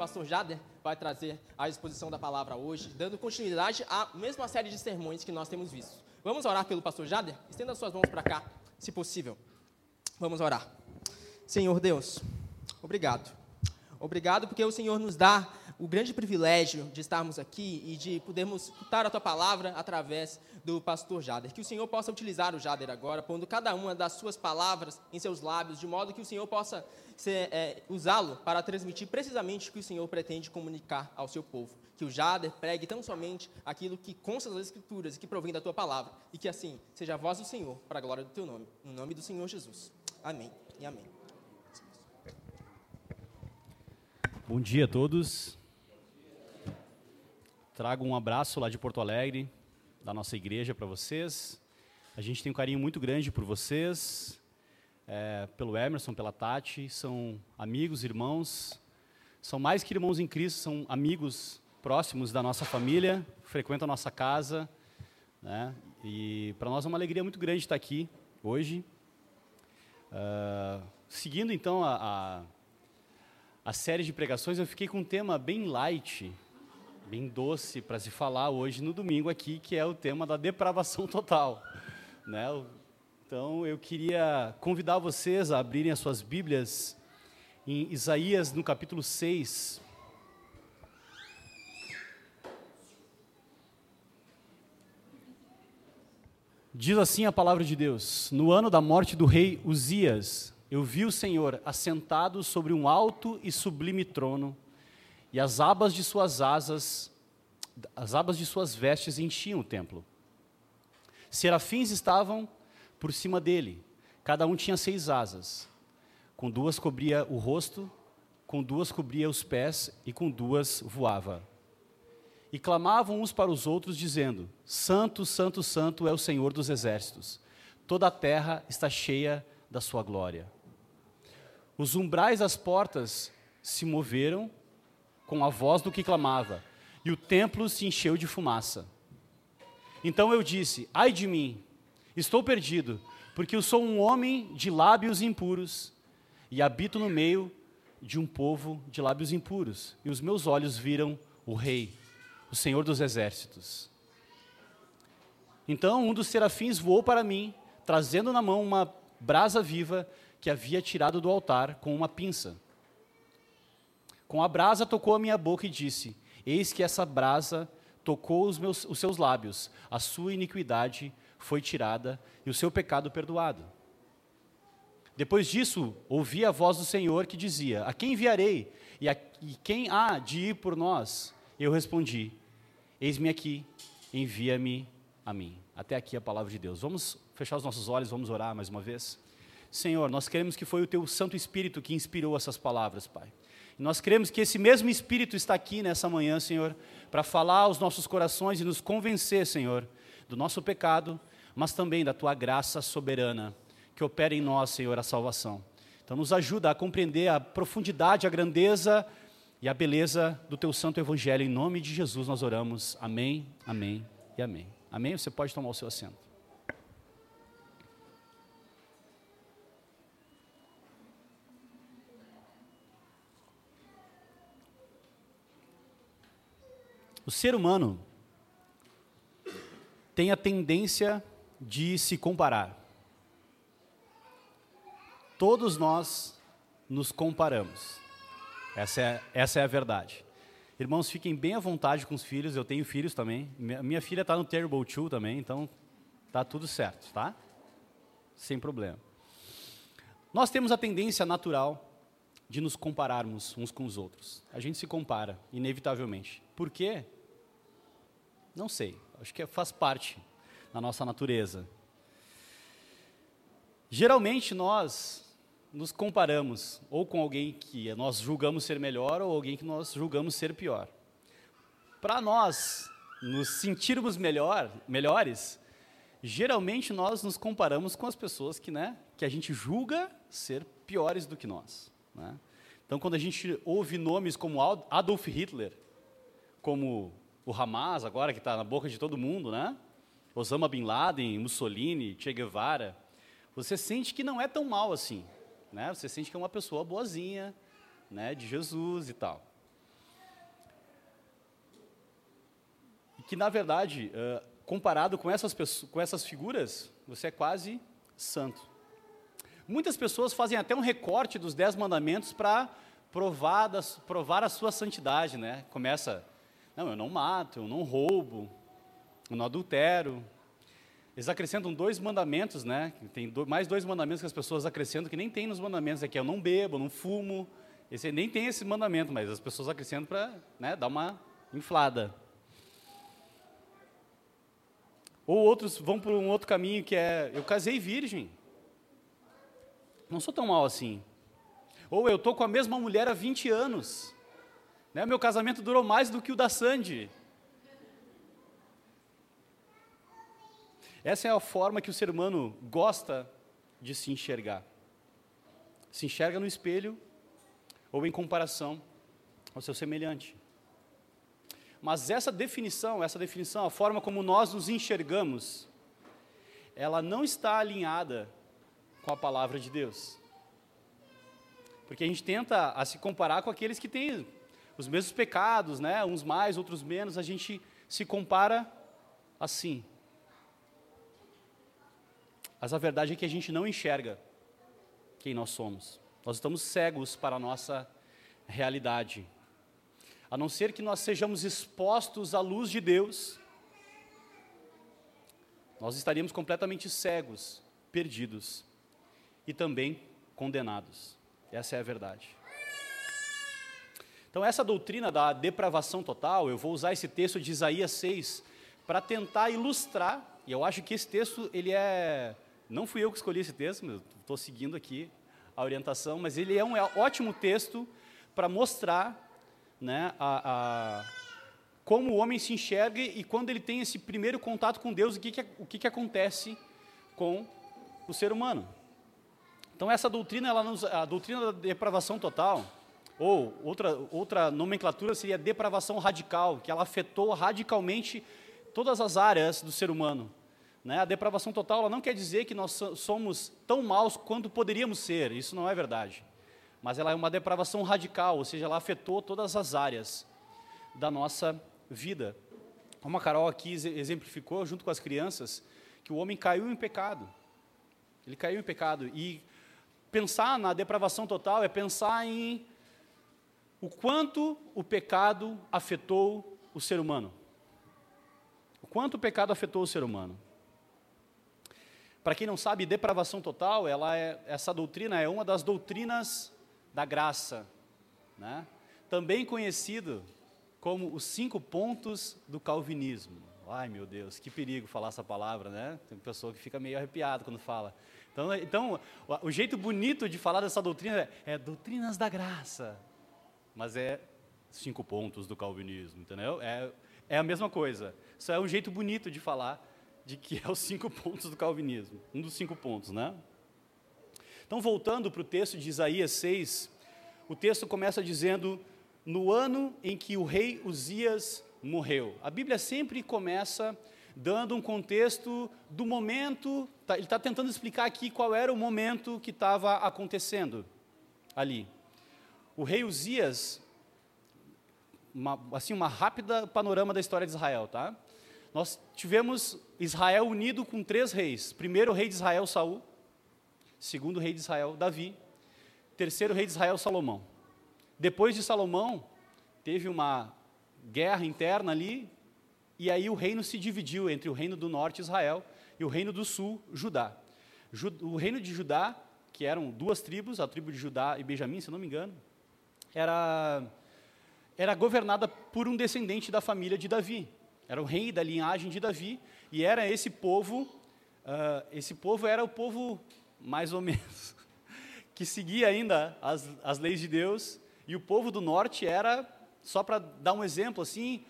pastor Jader vai trazer a exposição da palavra hoje, dando continuidade à mesma série de sermões que nós temos visto. Vamos orar pelo pastor Jader? Estenda suas mãos para cá, se possível. Vamos orar. Senhor Deus, obrigado. Obrigado porque o Senhor nos dá o grande privilégio de estarmos aqui e de podermos escutar a tua palavra através do pastor Jader. Que o Senhor possa utilizar o Jader agora, pondo cada uma das suas palavras em seus lábios, de modo que o Senhor possa é, usá-lo para transmitir precisamente o que o Senhor pretende comunicar ao seu povo. Que o Jader pregue tão somente aquilo que consta das Escrituras e que provém da tua palavra, e que assim seja a voz do Senhor para a glória do teu nome. No nome do Senhor Jesus. Amém e amém. Bom dia a todos. Trago um abraço lá de Porto Alegre, da nossa igreja para vocês. A gente tem um carinho muito grande por vocês, é, pelo Emerson, pela Tati. São amigos, irmãos. São mais que irmãos em Cristo, são amigos próximos da nossa família, frequentam a nossa casa. Né? E para nós é uma alegria muito grande estar aqui hoje. Uh, seguindo então a, a a série de pregações, eu fiquei com um tema bem light, bem doce para se falar hoje no domingo aqui, que é o tema da depravação total. Né? Então eu queria convidar vocês a abrirem as suas Bíblias em Isaías no capítulo 6. Diz assim a palavra de Deus: No ano da morte do rei Uzias, eu vi o Senhor assentado sobre um alto e sublime trono, e as abas de suas asas, as abas de suas vestes enchiam o templo. Serafins estavam por cima dele, cada um tinha seis asas. Com duas cobria o rosto, com duas cobria os pés e com duas voava. E clamavam uns para os outros, dizendo: Santo, Santo, Santo é o Senhor dos exércitos. Toda a terra está cheia da sua glória. Os umbrais das portas se moveram com a voz do que clamava, e o templo se encheu de fumaça. Então eu disse: Ai de mim, estou perdido, porque eu sou um homem de lábios impuros e habito no meio de um povo de lábios impuros, e os meus olhos viram o Rei, o Senhor dos exércitos. Então um dos serafins voou para mim, trazendo na mão uma brasa viva que havia tirado do altar com uma pinça. Com a brasa tocou a minha boca e disse: Eis que essa brasa tocou os, meus, os seus lábios, a sua iniquidade foi tirada e o seu pecado perdoado. Depois disso, ouvi a voz do Senhor que dizia: A quem enviarei? E, a, e quem há de ir por nós? Eu respondi: Eis-me aqui, envia-me a mim. Até aqui a palavra de Deus. Vamos fechar os nossos olhos, vamos orar mais uma vez. Senhor, nós queremos que foi o teu Santo Espírito que inspirou essas palavras, Pai. Nós queremos que esse mesmo Espírito está aqui nessa manhã, Senhor, para falar aos nossos corações e nos convencer, Senhor, do nosso pecado, mas também da tua graça soberana que opera em nós, Senhor, a salvação. Então, nos ajuda a compreender a profundidade, a grandeza e a beleza do teu santo evangelho. Em nome de Jesus nós oramos. Amém, amém e amém. Amém? Você pode tomar o seu assento. O ser humano tem a tendência de se comparar. Todos nós nos comparamos. Essa é, essa é a verdade. Irmãos, fiquem bem à vontade com os filhos. Eu tenho filhos também. Minha filha está no Terrible Two também, então tá tudo certo, tá? Sem problema. Nós temos a tendência natural de nos compararmos uns com os outros. A gente se compara, inevitavelmente. Por quê? Não sei, acho que faz parte da nossa natureza. Geralmente nós nos comparamos ou com alguém que nós julgamos ser melhor ou alguém que nós julgamos ser pior. Para nós nos sentirmos melhor, melhores, geralmente nós nos comparamos com as pessoas que, né, que a gente julga ser piores do que nós. Né? Então, quando a gente ouve nomes como Adolf Hitler, como o Hamas, agora que está na boca de todo mundo, né? Osama Bin Laden, Mussolini, Che Guevara, você sente que não é tão mal assim. Né? Você sente que é uma pessoa boazinha, né? de Jesus e tal. E que, na verdade, eh, comparado com essas, pessoas, com essas figuras, você é quase santo. Muitas pessoas fazem até um recorte dos dez mandamentos para provar, provar a sua santidade, né? Começa, não, eu não mato, eu não roubo, eu não adultero. Eles acrescentam dois mandamentos, né? Tem do, mais dois mandamentos que as pessoas acrescentam que nem tem nos mandamentos, é que eu não bebo, eu não fumo. Esse nem tem esse mandamento, mas as pessoas acrescentam para né, dar uma inflada. Ou outros vão por um outro caminho que é, eu casei virgem. Não sou tão mal assim. Ou eu estou com a mesma mulher há 20 anos. Né? Meu casamento durou mais do que o da Sandy. Essa é a forma que o ser humano gosta de se enxergar. Se enxerga no espelho ou em comparação ao seu semelhante. Mas essa definição, essa definição, a forma como nós nos enxergamos, ela não está alinhada com a palavra de Deus. Porque a gente tenta a se comparar com aqueles que têm os mesmos pecados, né? uns mais, outros menos, a gente se compara assim. Mas a verdade é que a gente não enxerga quem nós somos. Nós estamos cegos para a nossa realidade. A não ser que nós sejamos expostos à luz de Deus, nós estaríamos completamente cegos, perdidos e também condenados. Essa é a verdade. Então, essa doutrina da depravação total, eu vou usar esse texto de Isaías 6 para tentar ilustrar, e eu acho que esse texto, ele é. Não fui eu que escolhi esse texto, estou seguindo aqui a orientação, mas ele é um ótimo texto para mostrar né, a, a, como o homem se enxerga e quando ele tem esse primeiro contato com Deus, o que, que, o que, que acontece com o ser humano. Então essa doutrina, ela nos, a doutrina da depravação total, ou outra, outra nomenclatura seria depravação radical, que ela afetou radicalmente todas as áreas do ser humano. Né? A depravação total ela não quer dizer que nós somos tão maus quanto poderíamos ser, isso não é verdade. Mas ela é uma depravação radical, ou seja, ela afetou todas as áreas da nossa vida. Como a Carol aqui exemplificou, junto com as crianças, que o homem caiu em pecado. Ele caiu em pecado. E pensar na depravação total é pensar em o quanto o pecado afetou o ser humano. O quanto o pecado afetou o ser humano. Para quem não sabe, depravação total, ela é, essa doutrina é uma das doutrinas da graça, né? também conhecido como os cinco pontos do calvinismo. Ai meu Deus, que perigo falar essa palavra, né? Tem pessoa que fica meio arrepiado quando fala. Então, então, o jeito bonito de falar dessa doutrina é, é doutrinas da graça, mas é cinco pontos do calvinismo, entendeu? É, é a mesma coisa. Só é um jeito bonito de falar de que é os cinco pontos do calvinismo, um dos cinco pontos, né? Então, voltando para o texto de Isaías 6, o texto começa dizendo: No ano em que o rei Uzias morreu. A Bíblia sempre começa dando um contexto do momento, tá, ele está tentando explicar aqui qual era o momento que estava acontecendo ali. O rei Uzias, uma, assim, uma rápida panorama da história de Israel, tá? Nós tivemos Israel unido com três reis. Primeiro rei de Israel, Saul. Segundo rei de Israel, Davi. Terceiro rei de Israel, Salomão. Depois de Salomão, teve uma guerra interna ali, e aí o reino se dividiu entre o reino do norte, Israel, e o reino do sul, Judá. O reino de Judá, que eram duas tribos, a tribo de Judá e Benjamim, se não me engano, era, era governada por um descendente da família de Davi. Era o rei da linhagem de Davi, e era esse povo, uh, esse povo era o povo, mais ou menos, que seguia ainda as, as leis de Deus, e o povo do norte era, só para dar um exemplo assim,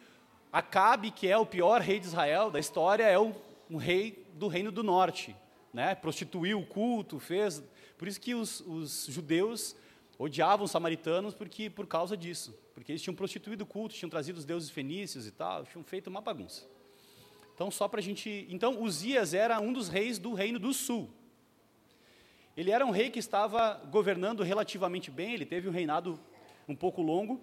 Acabe, que é o pior rei de Israel da história, é um, um rei do reino do norte. Né? Prostituiu o culto, fez. Por isso que os, os judeus odiavam os samaritanos porque, por causa disso. Porque eles tinham prostituído o culto, tinham trazido os deuses fenícios e tal, tinham feito uma bagunça. Então, só para a gente. Então, Uzias era um dos reis do reino do sul. Ele era um rei que estava governando relativamente bem, ele teve um reinado um pouco longo,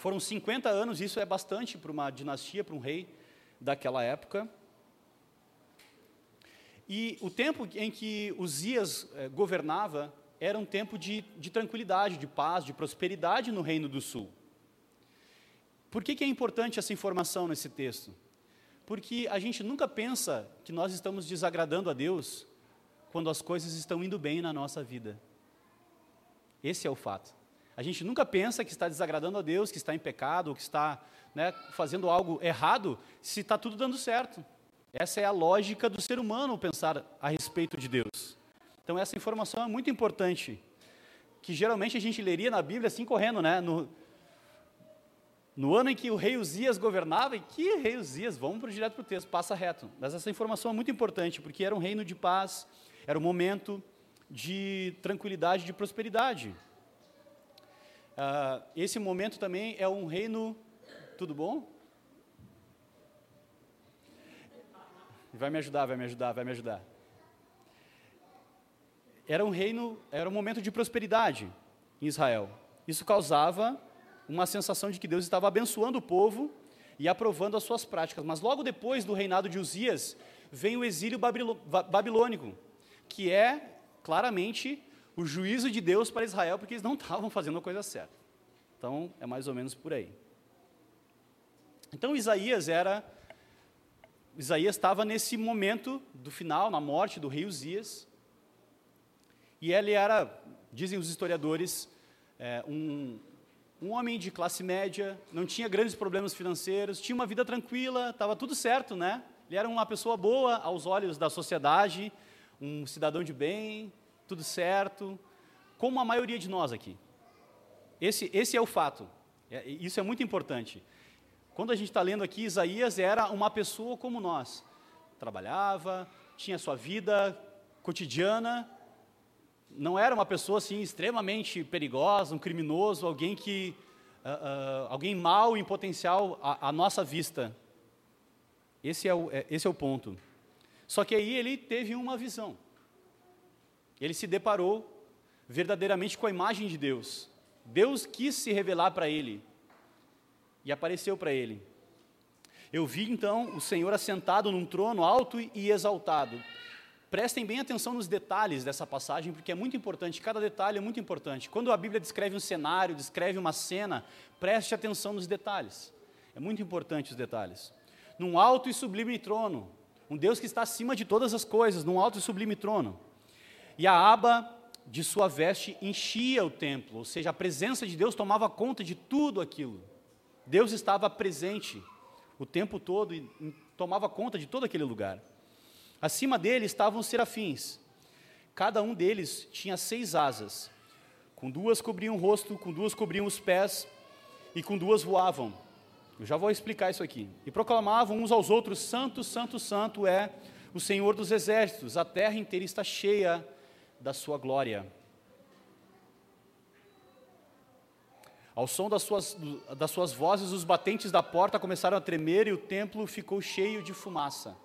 foram 50 anos, isso é bastante para uma dinastia, para um rei daquela época. E o tempo em que Uzias eh, governava era um tempo de, de, tranquilidade, de paz, de prosperidade no Reino do Sul. Por que, que é importante essa informação nesse texto? Porque a gente nunca pensa que nós estamos desagradando a Deus quando as coisas estão indo bem na nossa vida. Esse é o fato. A gente nunca pensa que está desagradando a Deus, que está em pecado, ou que está né, fazendo algo errado, se está tudo dando certo. Essa é a lógica do ser humano pensar a respeito de Deus. Então essa informação é muito importante, que geralmente a gente leria na Bíblia assim correndo, né? No, no ano em que o rei Uzias governava, e que rei Uzias? Vamos pro, direto para o texto, passa reto. Mas essa informação é muito importante, porque era um reino de paz, era um momento de tranquilidade, de prosperidade. Uh, esse momento também é um reino. Tudo bom? Vai me ajudar, vai me ajudar, vai me ajudar. Era um reino, era um momento de prosperidade em Israel. Isso causava uma sensação de que Deus estava abençoando o povo e aprovando as suas práticas. Mas logo depois do reinado de Uzias, vem o exílio babilônico, que é claramente o juízo de Deus para Israel, porque eles não estavam fazendo a coisa certa. Então, é mais ou menos por aí. Então, Isaías era. Isaías estava nesse momento do final, na morte do rei Uzias. E ele era, dizem os historiadores, é, um, um homem de classe média, não tinha grandes problemas financeiros, tinha uma vida tranquila, estava tudo certo, né? Ele era uma pessoa boa aos olhos da sociedade, um cidadão de bem, tudo certo, como a maioria de nós aqui. Esse, esse é o fato. É, isso é muito importante. Quando a gente está lendo aqui, Isaías era uma pessoa como nós. Trabalhava, tinha sua vida cotidiana, não era uma pessoa assim extremamente perigosa, um criminoso, alguém que uh, uh, alguém mau em potencial à, à nossa vista. Esse é, o, é, esse é o ponto. Só que aí ele teve uma visão. Ele se deparou verdadeiramente com a imagem de Deus. Deus quis se revelar para ele e apareceu para ele. Eu vi então o Senhor assentado num trono alto e exaltado. Prestem bem atenção nos detalhes dessa passagem, porque é muito importante, cada detalhe é muito importante. Quando a Bíblia descreve um cenário, descreve uma cena, preste atenção nos detalhes. É muito importante os detalhes. Num alto e sublime trono, um Deus que está acima de todas as coisas, num alto e sublime trono. E a aba de sua veste enchia o templo, ou seja, a presença de Deus tomava conta de tudo aquilo. Deus estava presente o tempo todo e tomava conta de todo aquele lugar. Acima dele estavam os serafins. Cada um deles tinha seis asas. Com duas cobriam o rosto, com duas cobriam os pés e com duas voavam. Eu já vou explicar isso aqui. E proclamavam uns aos outros: Santo, Santo, Santo é o Senhor dos exércitos, a terra inteira está cheia da sua glória. Ao som das suas, das suas vozes, os batentes da porta começaram a tremer e o templo ficou cheio de fumaça.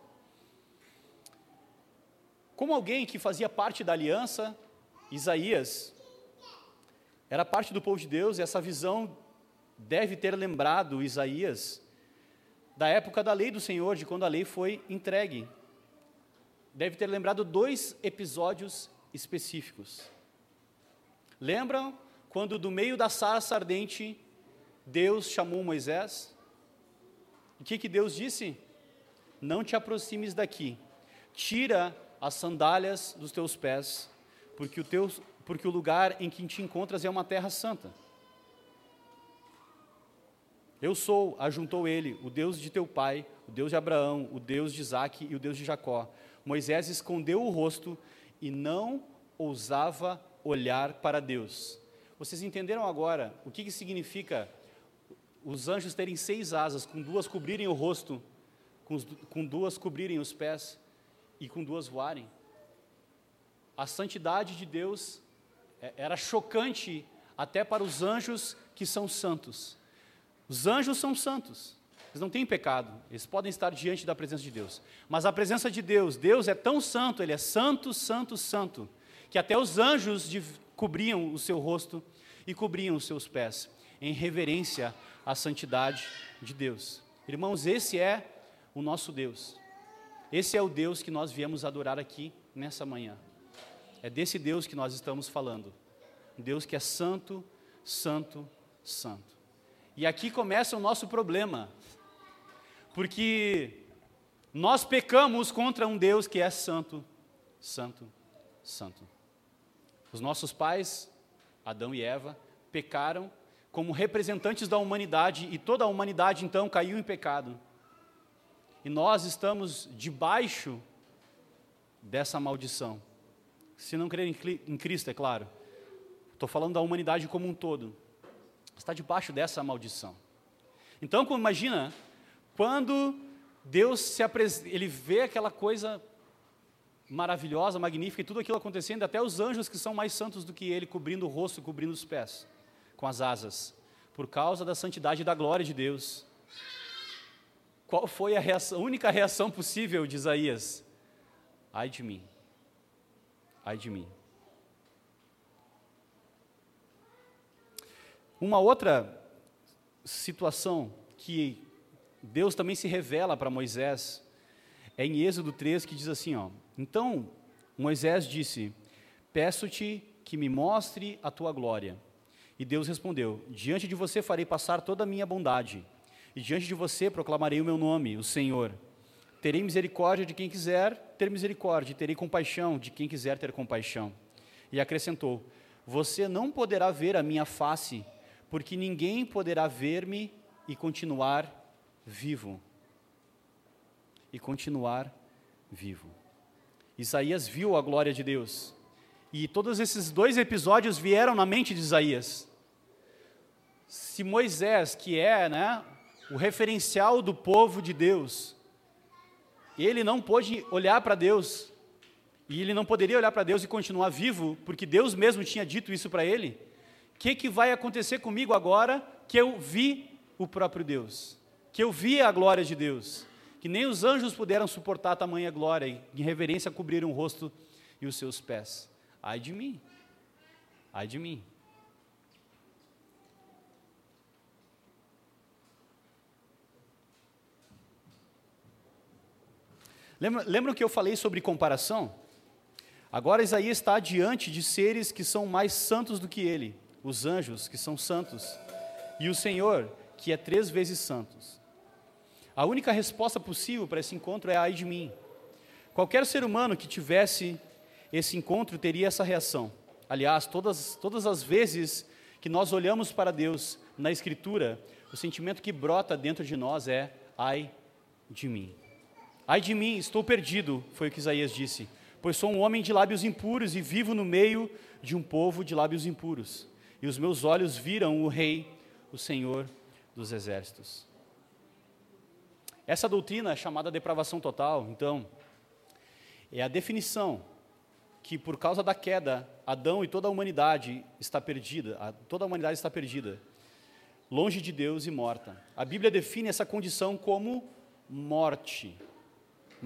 Como alguém que fazia parte da aliança, Isaías era parte do povo de Deus e essa visão deve ter lembrado Isaías da época da lei do Senhor, de quando a lei foi entregue. Deve ter lembrado dois episódios específicos. Lembram quando do meio da sarça ardente Deus chamou Moisés? O que, que Deus disse? Não te aproximes daqui, tira as sandálias dos teus pés, porque o, teu, porque o lugar em que te encontras é uma terra santa. Eu sou, ajuntou ele, o Deus de teu pai, o Deus de Abraão, o Deus de Isaac e o Deus de Jacó. Moisés escondeu o rosto e não ousava olhar para Deus. Vocês entenderam agora o que, que significa os anjos terem seis asas, com duas cobrirem o rosto, com, com duas cobrirem os pés e com duas voarem? A santidade de Deus é, era chocante até para os anjos que são santos. Os anjos são santos, eles não têm pecado, eles podem estar diante da presença de Deus. Mas a presença de Deus, Deus é tão santo, Ele é santo, santo, santo, que até os anjos cobriam o seu rosto e cobriam os seus pés, em reverência à santidade de Deus. Irmãos, esse é o nosso Deus. Esse é o Deus que nós viemos adorar aqui nessa manhã. É desse Deus que nós estamos falando. Um Deus que é santo, santo, santo. E aqui começa o nosso problema. Porque nós pecamos contra um Deus que é santo, santo, santo. Os nossos pais, Adão e Eva, pecaram como representantes da humanidade e toda a humanidade então caiu em pecado. E nós estamos debaixo dessa maldição. Se não crer em Cristo, é claro. Estou falando da humanidade como um todo. Está debaixo dessa maldição. Então, imagina, quando Deus se ele vê aquela coisa maravilhosa, magnífica, e tudo aquilo acontecendo, até os anjos que são mais santos do que ele, cobrindo o rosto, cobrindo os pés, com as asas, por causa da santidade e da glória de Deus. Qual foi a, reação, a única reação possível de Isaías? Ai de mim, ai de mim. Uma outra situação que Deus também se revela para Moisés é em Êxodo 3 que diz assim, ó: Então Moisés disse: Peço-te que me mostre a tua glória. E Deus respondeu: Diante de você farei passar toda a minha bondade, e diante de você proclamarei o meu nome, o Senhor. Terei misericórdia de quem quiser ter misericórdia, e terei compaixão de quem quiser ter compaixão. E acrescentou: Você não poderá ver a minha face, porque ninguém poderá ver-me e continuar vivo. E continuar vivo. Isaías viu a glória de Deus. E todos esses dois episódios vieram na mente de Isaías. Se Moisés, que é né, o referencial do povo de Deus, ele não pôde olhar para Deus, e ele não poderia olhar para Deus e continuar vivo, porque Deus mesmo tinha dito isso para ele, o que, que vai acontecer comigo agora que eu vi o próprio Deus? Que eu vi a glória de Deus? Que nem os anjos puderam suportar tamanha glória, e em reverência cobriram o rosto e os seus pés. Ai de mim, ai de mim. Lembra, lembra que eu falei sobre comparação? Agora Isaías está diante de seres que são mais santos do que ele, os anjos que são santos, e o Senhor, que é três vezes santos. A única resposta possível para esse encontro é ai de mim. Qualquer ser humano que tivesse esse encontro teria essa reação. Aliás, todas, todas as vezes que nós olhamos para Deus na Escritura, o sentimento que brota dentro de nós é ai de mim. Ai de mim, estou perdido, foi o que Isaías disse, pois sou um homem de lábios impuros e vivo no meio de um povo de lábios impuros. E os meus olhos viram o Rei, o Senhor dos Exércitos. Essa doutrina é chamada depravação total, então, é a definição que por causa da queda, Adão e toda a humanidade está perdida, toda a humanidade está perdida, longe de Deus e morta. A Bíblia define essa condição como morte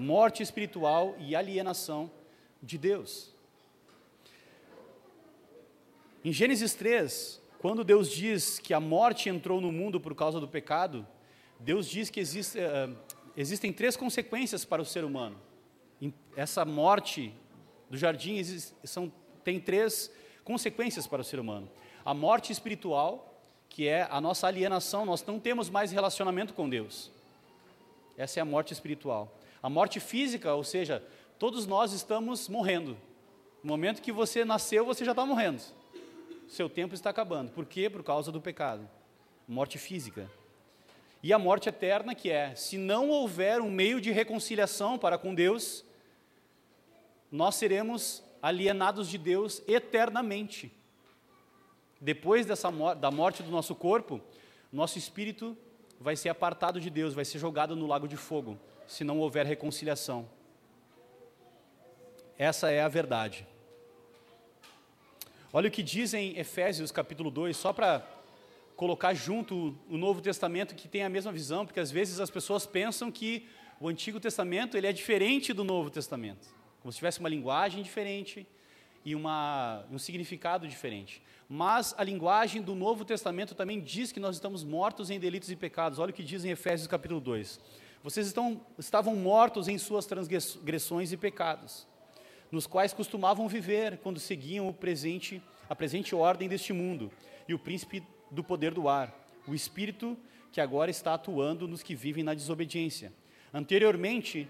morte espiritual e alienação de Deus. Em Gênesis 3, quando Deus diz que a morte entrou no mundo por causa do pecado, Deus diz que existe, uh, existem três consequências para o ser humano. Essa morte do jardim existe, são, tem três consequências para o ser humano. A morte espiritual, que é a nossa alienação, nós não temos mais relacionamento com Deus. Essa é a morte espiritual. A morte física, ou seja, todos nós estamos morrendo. No momento que você nasceu, você já está morrendo. Seu tempo está acabando. Por quê? Por causa do pecado. Morte física. E a morte eterna, que é, se não houver um meio de reconciliação para com Deus, nós seremos alienados de Deus eternamente. Depois dessa da morte do nosso corpo, nosso espírito vai ser apartado de Deus, vai ser jogado no lago de fogo se não houver reconciliação. Essa é a verdade. Olha o que diz em Efésios capítulo 2, só para colocar junto o Novo Testamento que tem a mesma visão, porque às vezes as pessoas pensam que o Antigo Testamento ele é diferente do Novo Testamento, como se tivesse uma linguagem diferente e uma, um significado diferente. Mas a linguagem do Novo Testamento também diz que nós estamos mortos em delitos e pecados. Olha o que diz em Efésios capítulo 2. Vocês estão, estavam mortos em suas transgressões e pecados, nos quais costumavam viver quando seguiam o presente, a presente ordem deste mundo e o príncipe do poder do ar, o espírito que agora está atuando nos que vivem na desobediência. Anteriormente,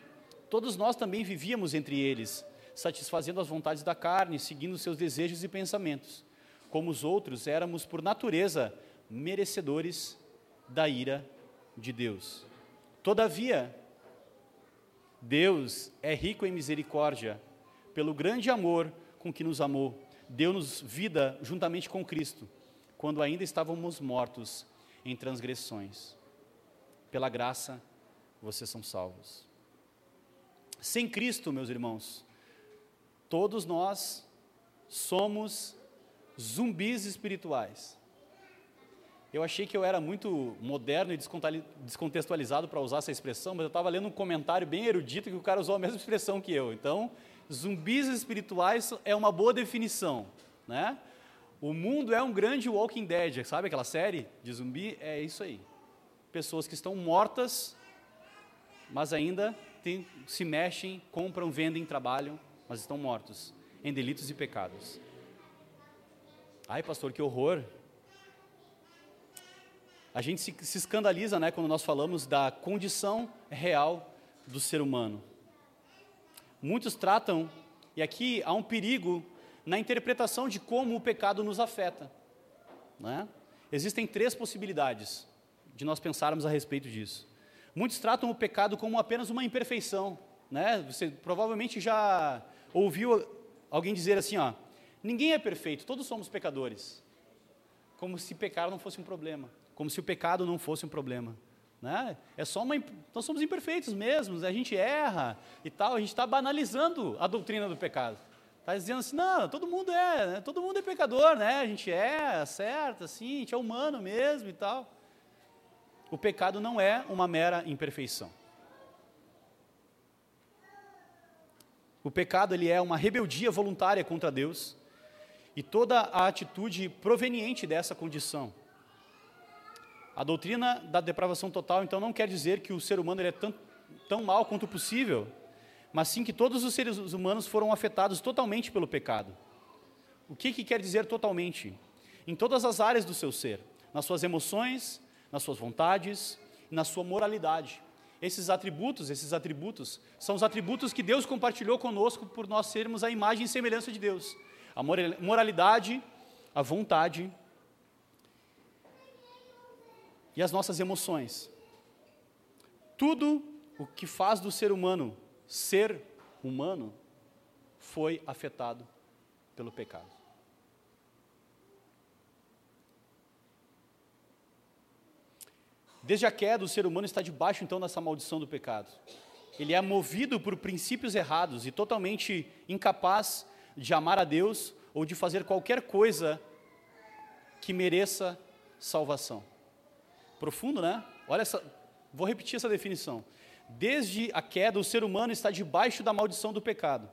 todos nós também vivíamos entre eles, satisfazendo as vontades da carne, seguindo seus desejos e pensamentos. Como os outros, éramos por natureza merecedores da ira de Deus. Todavia, Deus é rico em misericórdia, pelo grande amor com que nos amou, deu-nos vida juntamente com Cristo, quando ainda estávamos mortos em transgressões. Pela graça, vocês são salvos. Sem Cristo, meus irmãos, todos nós somos zumbis espirituais. Eu achei que eu era muito moderno e descontextualizado para usar essa expressão, mas eu estava lendo um comentário bem erudito que o cara usou a mesma expressão que eu. Então, zumbis espirituais é uma boa definição, né? O mundo é um grande Walking Dead, sabe aquela série de zumbi? É isso aí. Pessoas que estão mortas, mas ainda tem, se mexem, compram, vendem, trabalham, mas estão mortos em delitos e pecados. Ai, pastor, que horror! A gente se, se escandaliza né, quando nós falamos da condição real do ser humano. Muitos tratam, e aqui há um perigo na interpretação de como o pecado nos afeta. Né? Existem três possibilidades de nós pensarmos a respeito disso. Muitos tratam o pecado como apenas uma imperfeição. Né? Você provavelmente já ouviu alguém dizer assim: ó, ninguém é perfeito, todos somos pecadores. Como se pecar não fosse um problema como se o pecado não fosse um problema. Né? É só uma, nós somos imperfeitos mesmo, a gente erra e tal, a gente está banalizando a doutrina do pecado. Está dizendo assim, não, todo mundo é, né? todo mundo é pecador, né? A gente é, certo, assim, a gente é humano mesmo e tal. O pecado não é uma mera imperfeição. O pecado ele é uma rebeldia voluntária contra Deus e toda a atitude proveniente dessa condição a doutrina da depravação total, então, não quer dizer que o ser humano é tão, tão mal quanto possível, mas sim que todos os seres humanos foram afetados totalmente pelo pecado. O que, que quer dizer totalmente? Em todas as áreas do seu ser, nas suas emoções, nas suas vontades, na sua moralidade. Esses atributos, esses atributos, são os atributos que Deus compartilhou conosco por nós sermos a imagem e semelhança de Deus. A moralidade, a vontade, e as nossas emoções. Tudo o que faz do ser humano ser humano foi afetado pelo pecado. Desde a queda, o ser humano está debaixo então dessa maldição do pecado. Ele é movido por princípios errados e totalmente incapaz de amar a Deus ou de fazer qualquer coisa que mereça salvação. Profundo, né? Olha essa, vou repetir essa definição. Desde a queda, o ser humano está debaixo da maldição do pecado.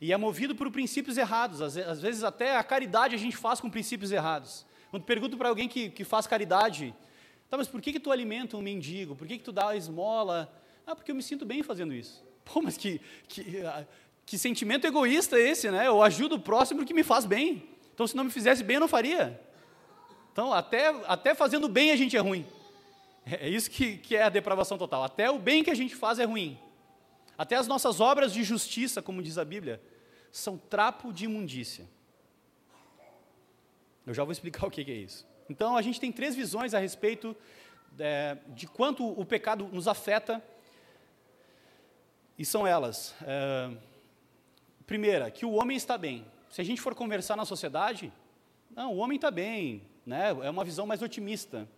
E é movido por princípios errados. Às, vezes, até a caridade a gente faz com princípios errados. Quando pergunto para alguém que, que faz caridade, tá, mas por que, que tu alimenta um mendigo? Por que, que tu dá a esmola? Ah, porque eu me sinto bem fazendo isso. Pô, mas que, que, ah, que sentimento egoísta é esse, né? Eu ajudo o próximo porque me faz bem. Então, se não me fizesse bem, eu não faria. Então, até, até fazendo bem a gente é ruim. É isso que, que é a depravação total. Até o bem que a gente faz é ruim. Até as nossas obras de justiça, como diz a Bíblia, são trapo de imundícia. Eu já vou explicar o que é isso. Então, a gente tem três visões a respeito é, de quanto o pecado nos afeta, e são elas. É, primeira, que o homem está bem. Se a gente for conversar na sociedade, não, o homem está bem, né? é uma visão mais otimista.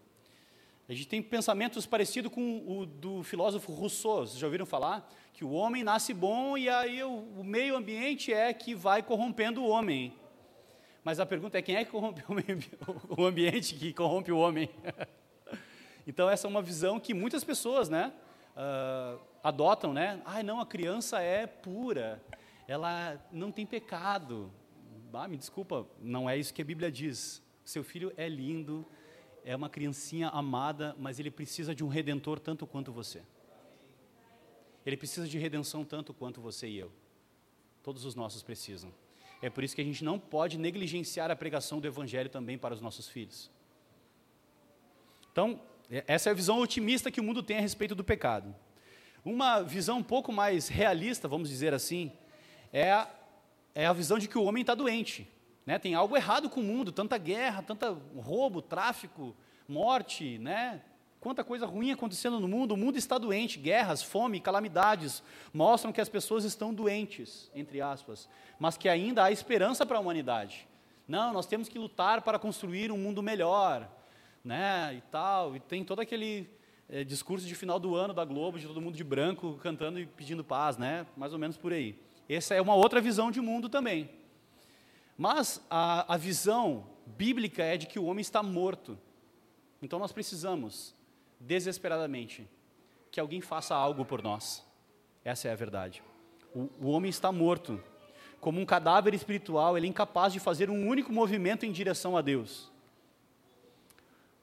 A gente tem pensamentos parecidos com o do filósofo Rousseau. Vocês já ouviram falar? Que o homem nasce bom e aí o, o meio ambiente é que vai corrompendo o homem. Mas a pergunta é quem é que corrompe o, o ambiente que corrompe o homem? então essa é uma visão que muitas pessoas, né, uh, adotam, né? Ah, não, a criança é pura, ela não tem pecado. Ah, me desculpa, não é isso que a Bíblia diz. Seu filho é lindo, é uma criancinha amada, mas ele precisa de um redentor tanto quanto você. ele precisa de redenção tanto quanto você e eu. Todos os nossos precisam. É por isso que a gente não pode negligenciar a pregação do Evangelho também para os nossos filhos. Então, essa é a visão otimista que o mundo tem a respeito do pecado. Uma visão um pouco mais realista, vamos dizer assim, é a, é a visão de que o homem está doente. Né? Tem algo errado com o mundo, tanta guerra, tanta roubo, tráfico, morte, né? quanta coisa ruim acontecendo no mundo. O mundo está doente, guerras, fome, calamidades mostram que as pessoas estão doentes, entre aspas, mas que ainda há esperança para a humanidade. Não, nós temos que lutar para construir um mundo melhor, né? E tal. E tem todo aquele é, discurso de final do ano da Globo, de todo mundo de branco cantando e pedindo paz, né? Mais ou menos por aí. Essa é uma outra visão de mundo também. Mas a, a visão bíblica é de que o homem está morto. Então nós precisamos, desesperadamente, que alguém faça algo por nós. Essa é a verdade. O, o homem está morto. Como um cadáver espiritual, ele é incapaz de fazer um único movimento em direção a Deus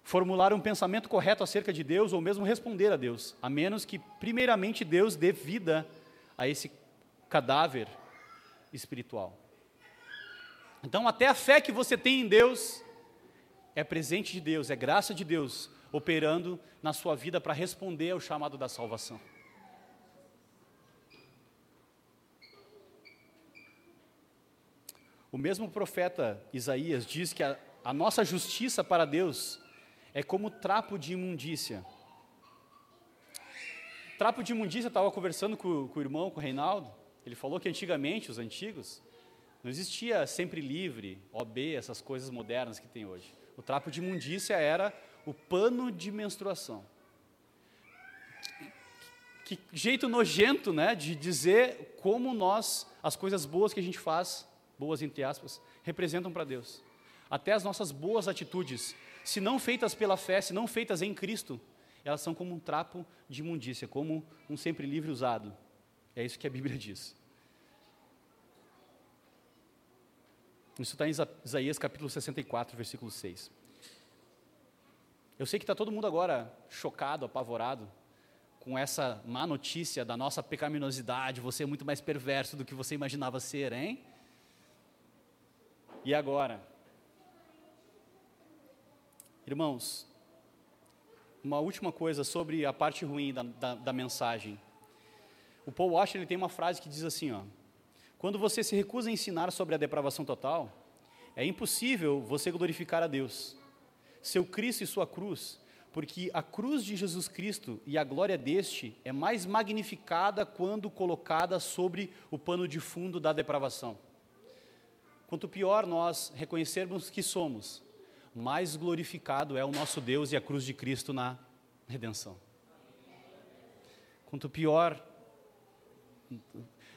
formular um pensamento correto acerca de Deus ou mesmo responder a Deus, a menos que, primeiramente, Deus dê vida a esse cadáver espiritual. Então, até a fé que você tem em Deus é presente de Deus, é graça de Deus operando na sua vida para responder ao chamado da salvação. O mesmo profeta Isaías diz que a, a nossa justiça para Deus é como trapo de imundícia. Trapo de imundícia, eu estava conversando com, com, o irmão, com o Reinaldo, ele falou que antigamente, os antigos, não existia sempre livre, OB, essas coisas modernas que tem hoje. O trapo de imundícia era o pano de menstruação. Que jeito nojento, né, de dizer como nós, as coisas boas que a gente faz, boas entre aspas, representam para Deus. Até as nossas boas atitudes se não feitas pela fé, se não feitas em Cristo, elas são como um trapo de imundícia, como um sempre livre usado. É isso que a Bíblia diz. Isso está em Isaías capítulo 64, versículo 6. Eu sei que está todo mundo agora chocado, apavorado, com essa má notícia da nossa pecaminosidade, você é muito mais perverso do que você imaginava ser, hein? E agora? Irmãos, uma última coisa sobre a parte ruim da, da, da mensagem. O Paul Washer ele tem uma frase que diz assim, ó, quando você se recusa a ensinar sobre a depravação total, é impossível você glorificar a Deus, seu Cristo e sua cruz, porque a cruz de Jesus Cristo e a glória deste é mais magnificada quando colocada sobre o pano de fundo da depravação. Quanto pior nós reconhecermos que somos, mais glorificado é o nosso Deus e a cruz de Cristo na redenção. Quanto pior.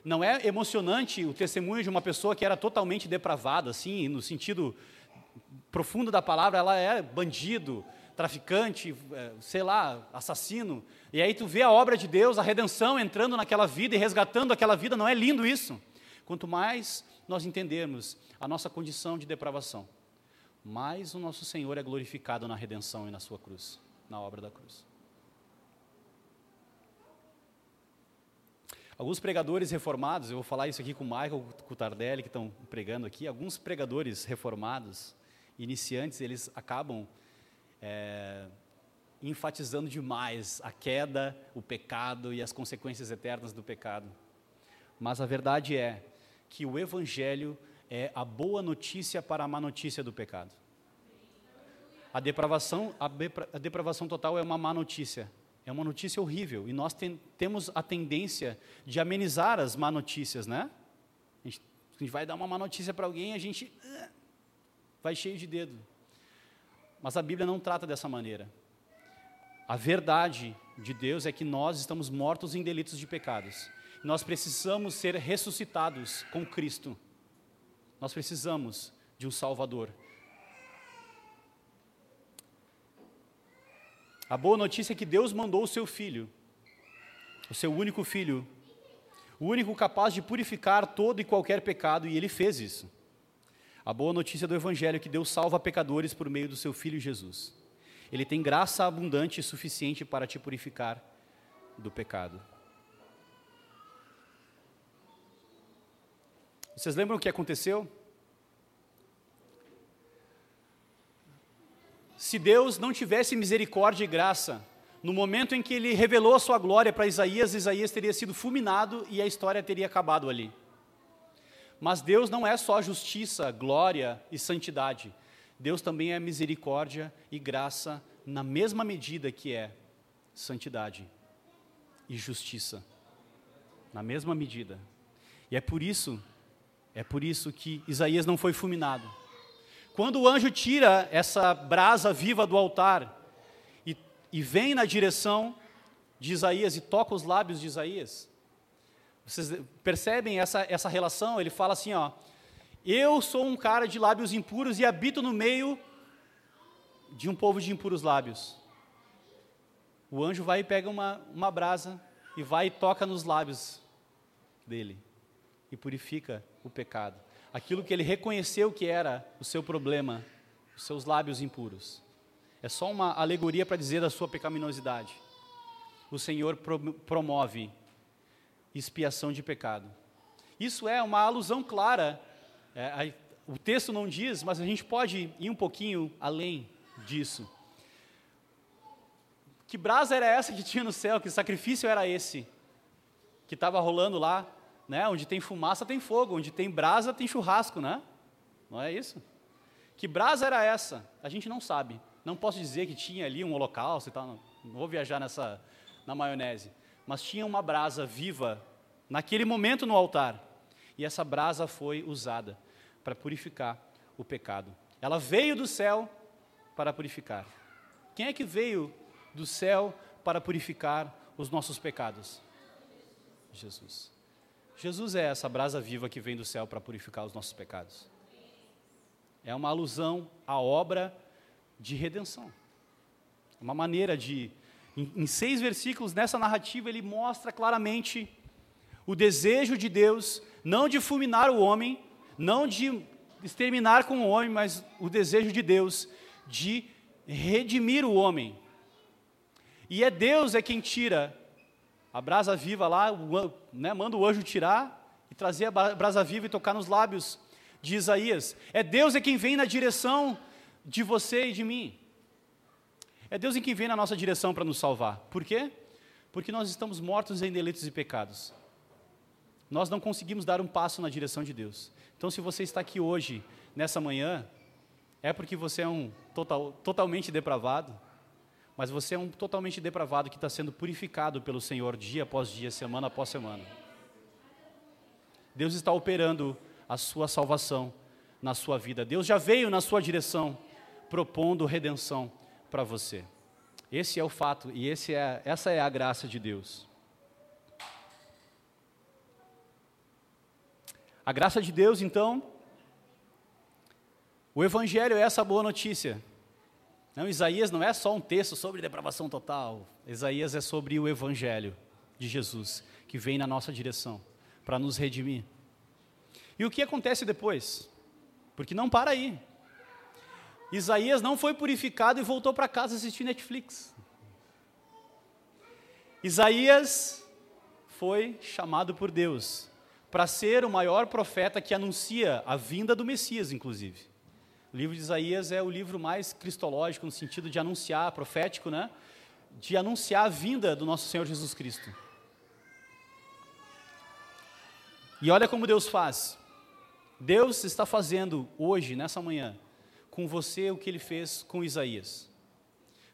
Não é emocionante o testemunho de uma pessoa que era totalmente depravada, assim, no sentido profundo da palavra, ela é bandido, traficante, é, sei lá, assassino. E aí tu vê a obra de Deus, a redenção entrando naquela vida e resgatando aquela vida, não é lindo isso? Quanto mais nós entendermos a nossa condição de depravação, mais o nosso Senhor é glorificado na redenção e na sua cruz, na obra da cruz. Alguns pregadores reformados, eu vou falar isso aqui com o Michael, com o Tardelli, que estão pregando aqui, alguns pregadores reformados, iniciantes, eles acabam é, enfatizando demais a queda, o pecado e as consequências eternas do pecado. Mas a verdade é que o Evangelho é a boa notícia para a má notícia do pecado. A depravação, a, a depravação total é uma má notícia. É uma notícia horrível. E nós tem, temos a tendência de amenizar as má notícias, né? A gente, a gente vai dar uma má notícia para alguém, a gente uh, vai cheio de dedo. Mas a Bíblia não trata dessa maneira. A verdade de Deus é que nós estamos mortos em delitos de pecados. Nós precisamos ser ressuscitados com Cristo. Nós precisamos de um Salvador. A boa notícia é que Deus mandou o seu filho, o seu único filho, o único capaz de purificar todo e qualquer pecado, e ele fez isso. A boa notícia do Evangelho é que Deus salva pecadores por meio do seu Filho Jesus. Ele tem graça abundante e suficiente para te purificar do pecado. Vocês lembram o que aconteceu? Se Deus não tivesse misericórdia e graça, no momento em que ele revelou a sua glória para Isaías, Isaías teria sido fulminado e a história teria acabado ali. Mas Deus não é só justiça, glória e santidade. Deus também é misericórdia e graça na mesma medida que é santidade e justiça. Na mesma medida. E é por isso, é por isso que Isaías não foi fulminado. Quando o anjo tira essa brasa viva do altar e, e vem na direção de Isaías e toca os lábios de Isaías, vocês percebem essa, essa relação? Ele fala assim: ó, eu sou um cara de lábios impuros e habito no meio de um povo de impuros lábios. O anjo vai e pega uma, uma brasa e vai e toca nos lábios dele e purifica o pecado. Aquilo que ele reconheceu que era o seu problema, os seus lábios impuros. É só uma alegoria para dizer da sua pecaminosidade. O Senhor promove expiação de pecado. Isso é uma alusão clara é, a, o texto não diz, mas a gente pode ir um pouquinho além disso. Que brasa era essa que tinha no céu? Que sacrifício era esse? Que estava rolando lá, né? Onde tem fumaça tem fogo, onde tem brasa tem churrasco, né? Não é isso? Que brasa era essa? A gente não sabe. Não posso dizer que tinha ali um holocausto e tal. Não, não vou viajar nessa na maionese. Mas tinha uma brasa viva naquele momento no altar. E essa brasa foi usada para purificar o pecado. Ela veio do céu para purificar. Quem é que veio do céu para purificar os nossos pecados? Jesus. Jesus é essa brasa viva que vem do céu para purificar os nossos pecados. É uma alusão à obra de redenção. Uma maneira de, em, em seis versículos, nessa narrativa, ele mostra claramente o desejo de Deus, não de fulminar o homem, não de exterminar com o homem, mas o desejo de Deus de redimir o homem. E é Deus é quem tira a brasa viva lá, né, manda o anjo tirar e trazer a brasa viva e tocar nos lábios de Isaías. É Deus é quem vem na direção de você e de mim. É Deus em quem vem na nossa direção para nos salvar. Por quê? Porque nós estamos mortos em delitos e pecados. Nós não conseguimos dar um passo na direção de Deus. Então, se você está aqui hoje, nessa manhã, é porque você é um total, totalmente depravado, mas você é um totalmente depravado que está sendo purificado pelo Senhor dia após dia, semana após semana. Deus está operando a sua salvação na sua vida. Deus já veio na sua direção, propondo redenção para você. Esse é o fato e é, essa é a graça de Deus. A graça de Deus, então, o Evangelho é essa boa notícia. Não, Isaías não é só um texto sobre depravação total. Isaías é sobre o Evangelho de Jesus, que vem na nossa direção para nos redimir. E o que acontece depois? Porque não para aí. Isaías não foi purificado e voltou para casa assistir Netflix. Isaías foi chamado por Deus para ser o maior profeta que anuncia a vinda do Messias, inclusive. O livro de Isaías é o livro mais cristológico no sentido de anunciar, profético, né? De anunciar a vinda do nosso Senhor Jesus Cristo. E olha como Deus faz. Deus está fazendo hoje, nessa manhã, com você o que ele fez com Isaías.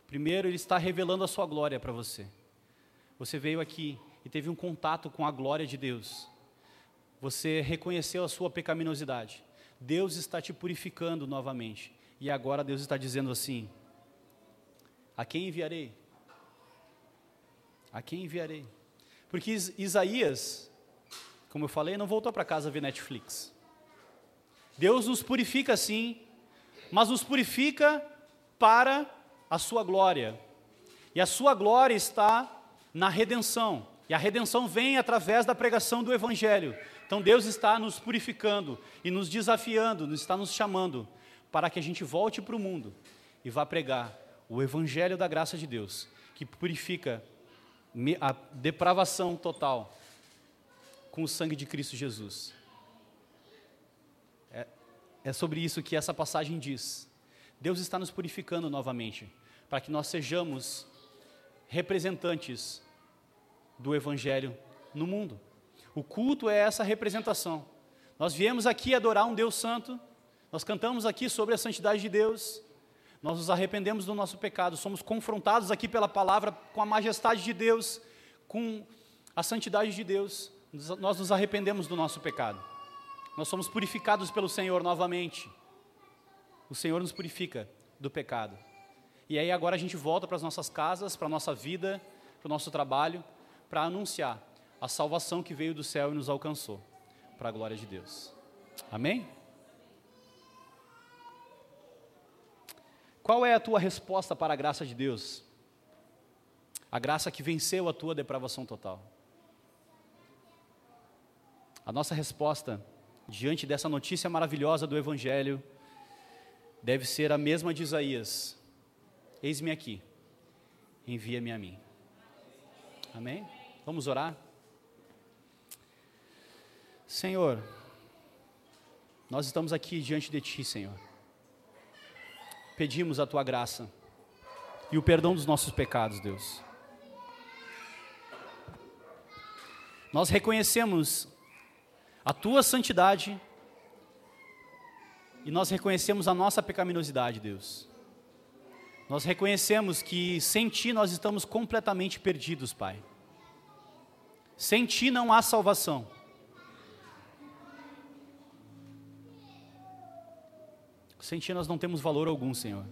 Primeiro, ele está revelando a sua glória para você. Você veio aqui e teve um contato com a glória de Deus. Você reconheceu a sua pecaminosidade. Deus está te purificando novamente. E agora Deus está dizendo assim: A quem enviarei? A quem enviarei? Porque Isaías, como eu falei, não voltou para casa ver Netflix. Deus nos purifica sim, mas nos purifica para a sua glória. E a sua glória está na redenção. E a redenção vem através da pregação do Evangelho. Então Deus está nos purificando e nos desafiando, está nos chamando para que a gente volte para o mundo e vá pregar o evangelho da graça de Deus, que purifica a depravação total com o sangue de Cristo Jesus. É, é sobre isso que essa passagem diz. Deus está nos purificando novamente, para que nós sejamos representantes do Evangelho no mundo. O culto é essa representação. Nós viemos aqui adorar um Deus Santo, nós cantamos aqui sobre a santidade de Deus, nós nos arrependemos do nosso pecado, somos confrontados aqui pela palavra com a majestade de Deus, com a santidade de Deus, nós nos arrependemos do nosso pecado. Nós somos purificados pelo Senhor novamente. O Senhor nos purifica do pecado. E aí agora a gente volta para as nossas casas, para a nossa vida, para o nosso trabalho, para anunciar a salvação que veio do céu e nos alcançou, para a glória de Deus. Amém? Qual é a tua resposta para a graça de Deus? A graça que venceu a tua depravação total. A nossa resposta diante dessa notícia maravilhosa do Evangelho deve ser a mesma de Isaías: Eis-me aqui, envia-me a mim. Amém? Vamos orar? Senhor, nós estamos aqui diante de Ti, Senhor. Pedimos a Tua graça e o perdão dos nossos pecados, Deus. Nós reconhecemos a tua santidade e nós reconhecemos a nossa pecaminosidade, Deus. Nós reconhecemos que sem ti nós estamos completamente perdidos, Pai. Sem ti não há salvação. Sem ti nós não temos valor algum, Senhor.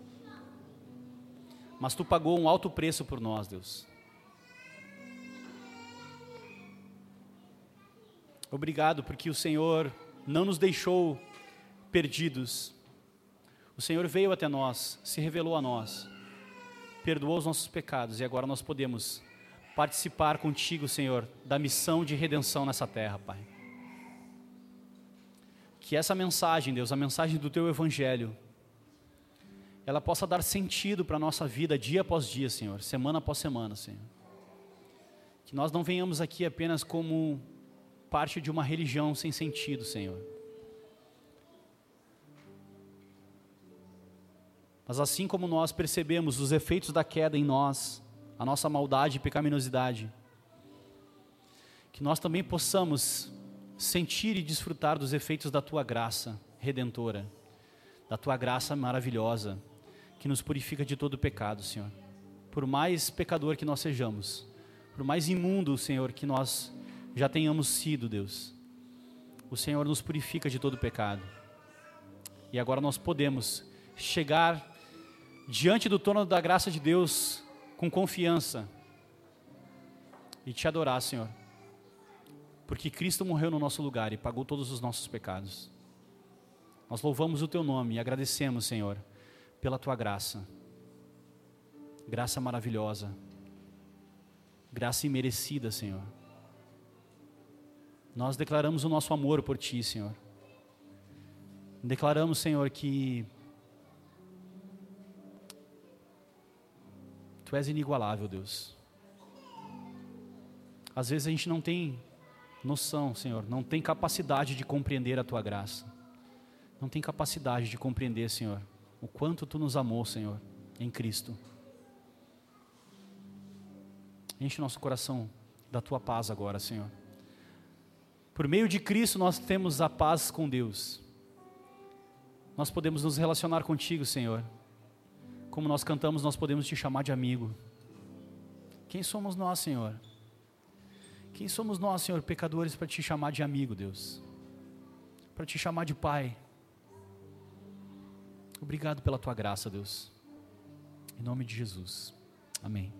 Mas tu pagou um alto preço por nós, Deus. Obrigado porque o Senhor não nos deixou perdidos. O Senhor veio até nós, se revelou a nós, perdoou os nossos pecados e agora nós podemos participar contigo, Senhor, da missão de redenção nessa terra, Pai. Que essa mensagem, Deus, a mensagem do teu evangelho, ela possa dar sentido para a nossa vida dia após dia, Senhor, semana após semana, Senhor. Que nós não venhamos aqui apenas como parte de uma religião sem sentido, Senhor. Mas assim como nós percebemos os efeitos da queda em nós, a nossa maldade e pecaminosidade, que nós também possamos sentir e desfrutar dos efeitos da tua graça redentora, da tua graça maravilhosa, que nos purifica de todo pecado, Senhor. Por mais pecador que nós sejamos, por mais imundo, Senhor, que nós já tenhamos sido, Deus. O Senhor nos purifica de todo pecado. E agora nós podemos chegar diante do trono da graça de Deus com confiança e te adorar, Senhor. Porque Cristo morreu no nosso lugar e pagou todos os nossos pecados. Nós louvamos o teu nome e agradecemos, Senhor, pela tua graça. Graça maravilhosa. Graça imerecida, Senhor. Nós declaramos o nosso amor por Ti, Senhor. Declaramos, Senhor, que Tu és inigualável, Deus. Às vezes a gente não tem noção, Senhor, não tem capacidade de compreender a Tua graça. Não tem capacidade de compreender, Senhor, o quanto Tu nos amou, Senhor, em Cristo. Enche nosso coração da Tua paz agora, Senhor. Por meio de Cristo nós temos a paz com Deus. Nós podemos nos relacionar contigo, Senhor. Como nós cantamos, nós podemos te chamar de amigo. Quem somos nós, Senhor? Quem somos nós, Senhor, pecadores, para te chamar de amigo, Deus? Para te chamar de Pai. Obrigado pela tua graça, Deus. Em nome de Jesus. Amém.